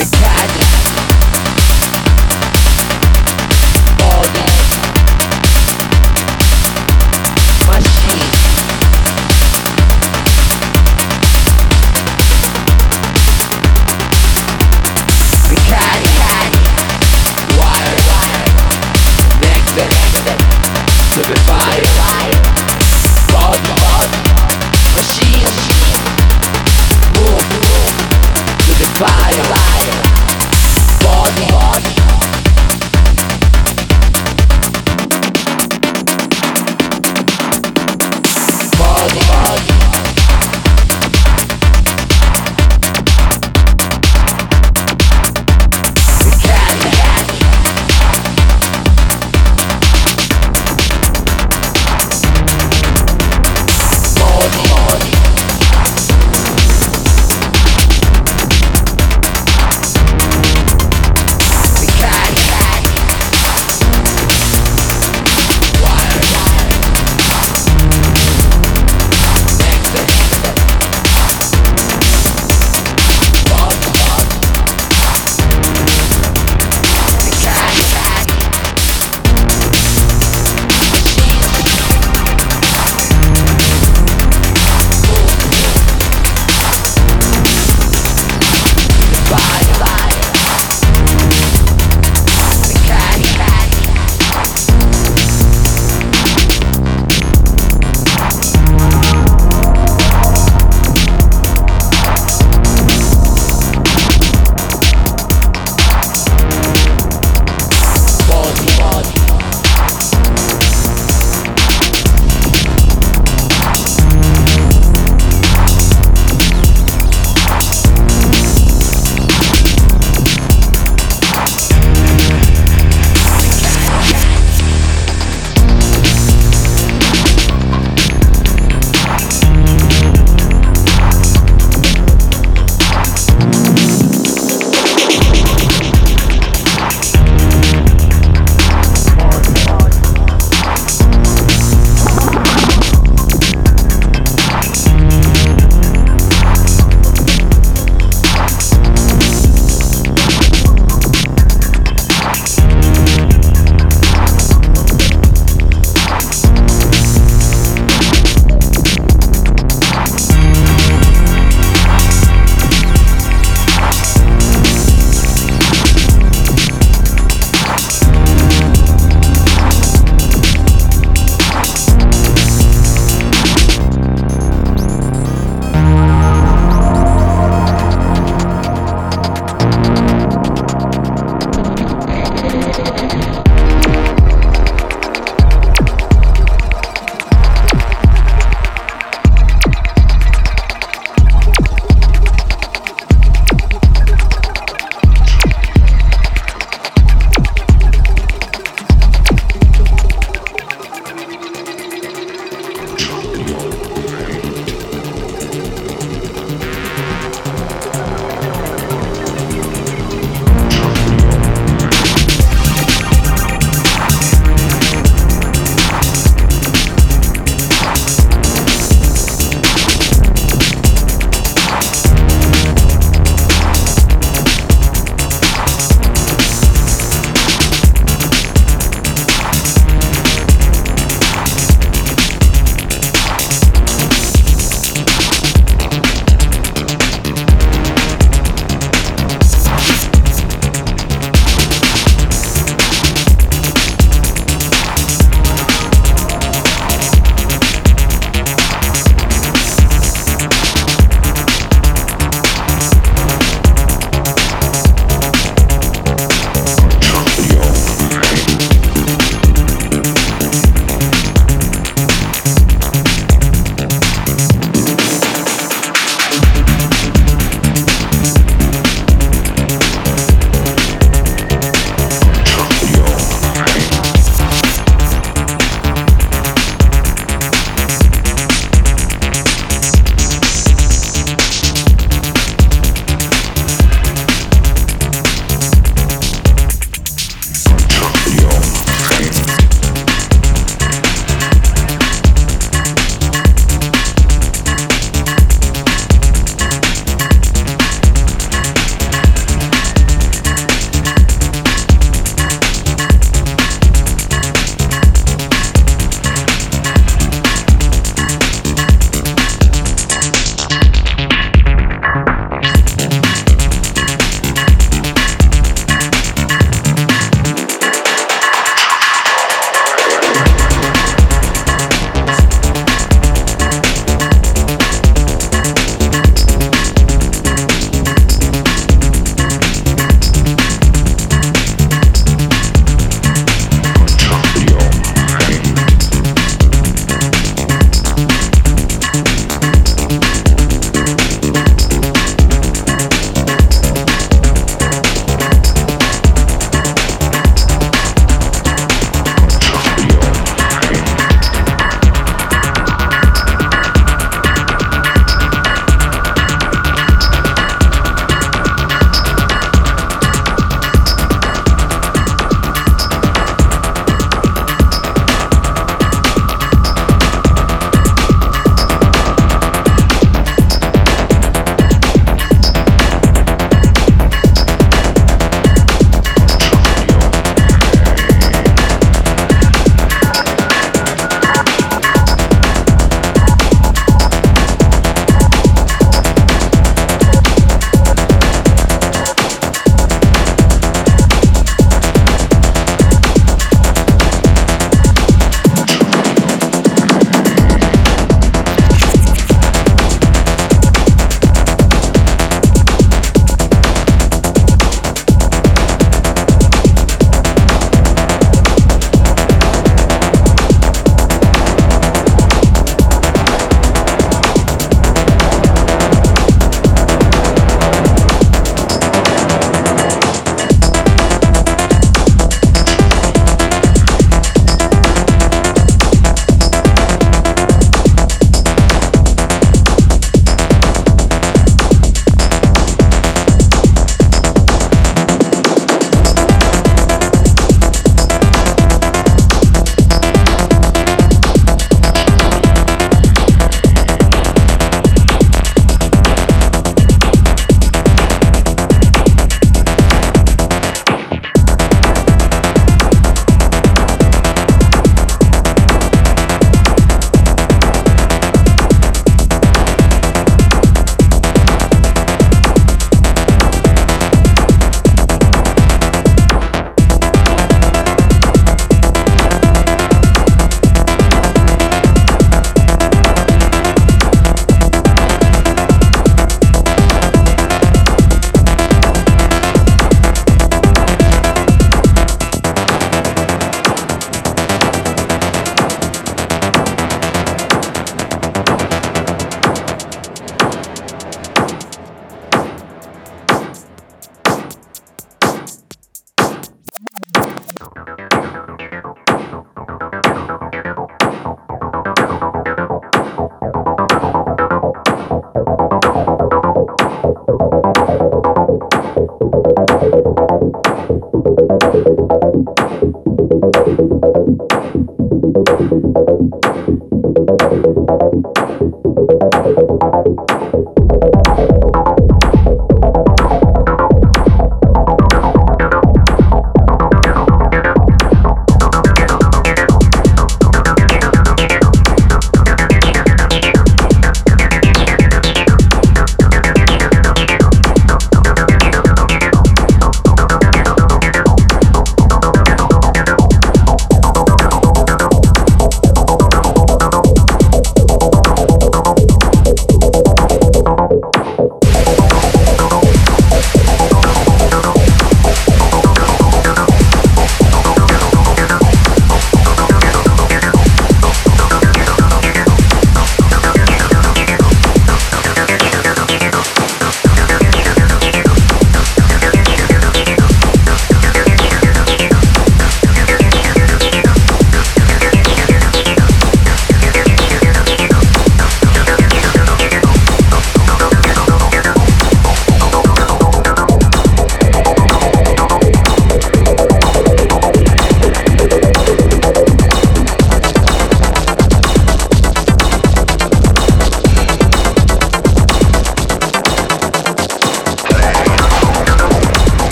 big cat.